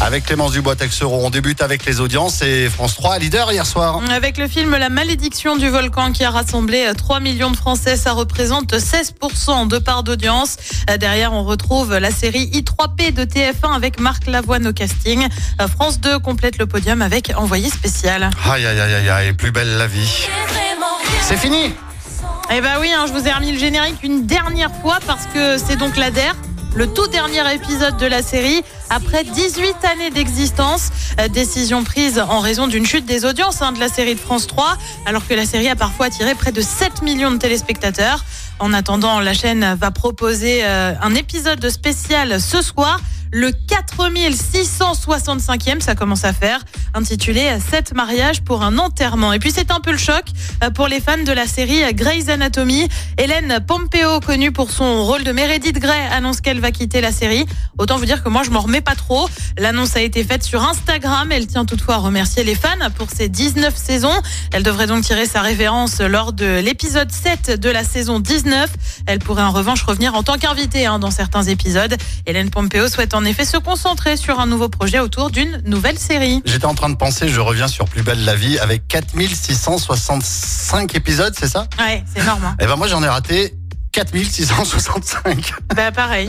Avec Clémence Dubois-Texereau, on débute avec les audiences et France 3, leader hier soir. Avec le film La malédiction du volcan qui a rassemblé 3 millions de Français, ça représente 16% de part d'audience. Derrière, on retrouve la série I3P de TF1 avec Marc Lavoine au casting. France 2 complète le podium avec Envoyé spécial. Aïe, aïe, aïe, aïe, aïe, plus belle la vie. C'est fini Eh bah oui, hein, je vous ai remis le générique une dernière fois parce que c'est donc la DER le tout dernier épisode de la série après 18 années d'existence. Euh, décision prise en raison d'une chute des audiences hein, de la série de France 3, alors que la série a parfois attiré près de 7 millions de téléspectateurs. En attendant, la chaîne va proposer euh, un épisode spécial ce soir le 4665e, ça commence à faire, intitulé 7 mariages pour un enterrement. Et puis c'est un peu le choc euh, pour les fans de la série Grey's Anatomy. Hélène Pompeo, connue pour son rôle de Meredith Grey, annonce qu'elle va quitter la série. Autant vous dire que moi je m'en remets pas trop. L'annonce a été faite sur Instagram. Elle tient toutefois à remercier les fans pour ses 19 saisons. Elle devrait donc tirer sa révérence lors de l'épisode 7 de la saison 19. Elle pourrait en revanche revenir en tant qu'invitée hein, dans certains épisodes. Hélène Pompeo souhaite en en effet se concentrer sur un nouveau projet autour d'une nouvelle série. J'étais en train de penser, je reviens sur Plus belle la vie avec 4665 épisodes, c'est ça? Ouais, c'est énorme. Hein. Eh ben moi j'en ai raté 4665. Bah pareil,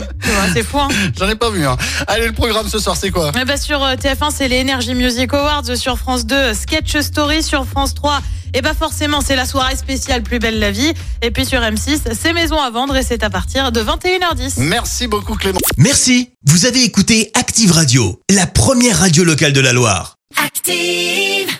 c'est fou. Hein. J'en ai pas vu. Hein. Allez, le programme ce soir, c'est quoi? Eh bah, Sur euh, TF1, c'est les Energy Music Awards. Sur France 2, Sketch Story. Sur France 3, et bah forcément, c'est la soirée spéciale Plus belle la vie. Et puis sur M6, c'est Maison à vendre et c'est à partir de 21h10. Merci beaucoup Clément. Merci. Vous avez écouté Active Radio, la première radio locale de la Loire. Active.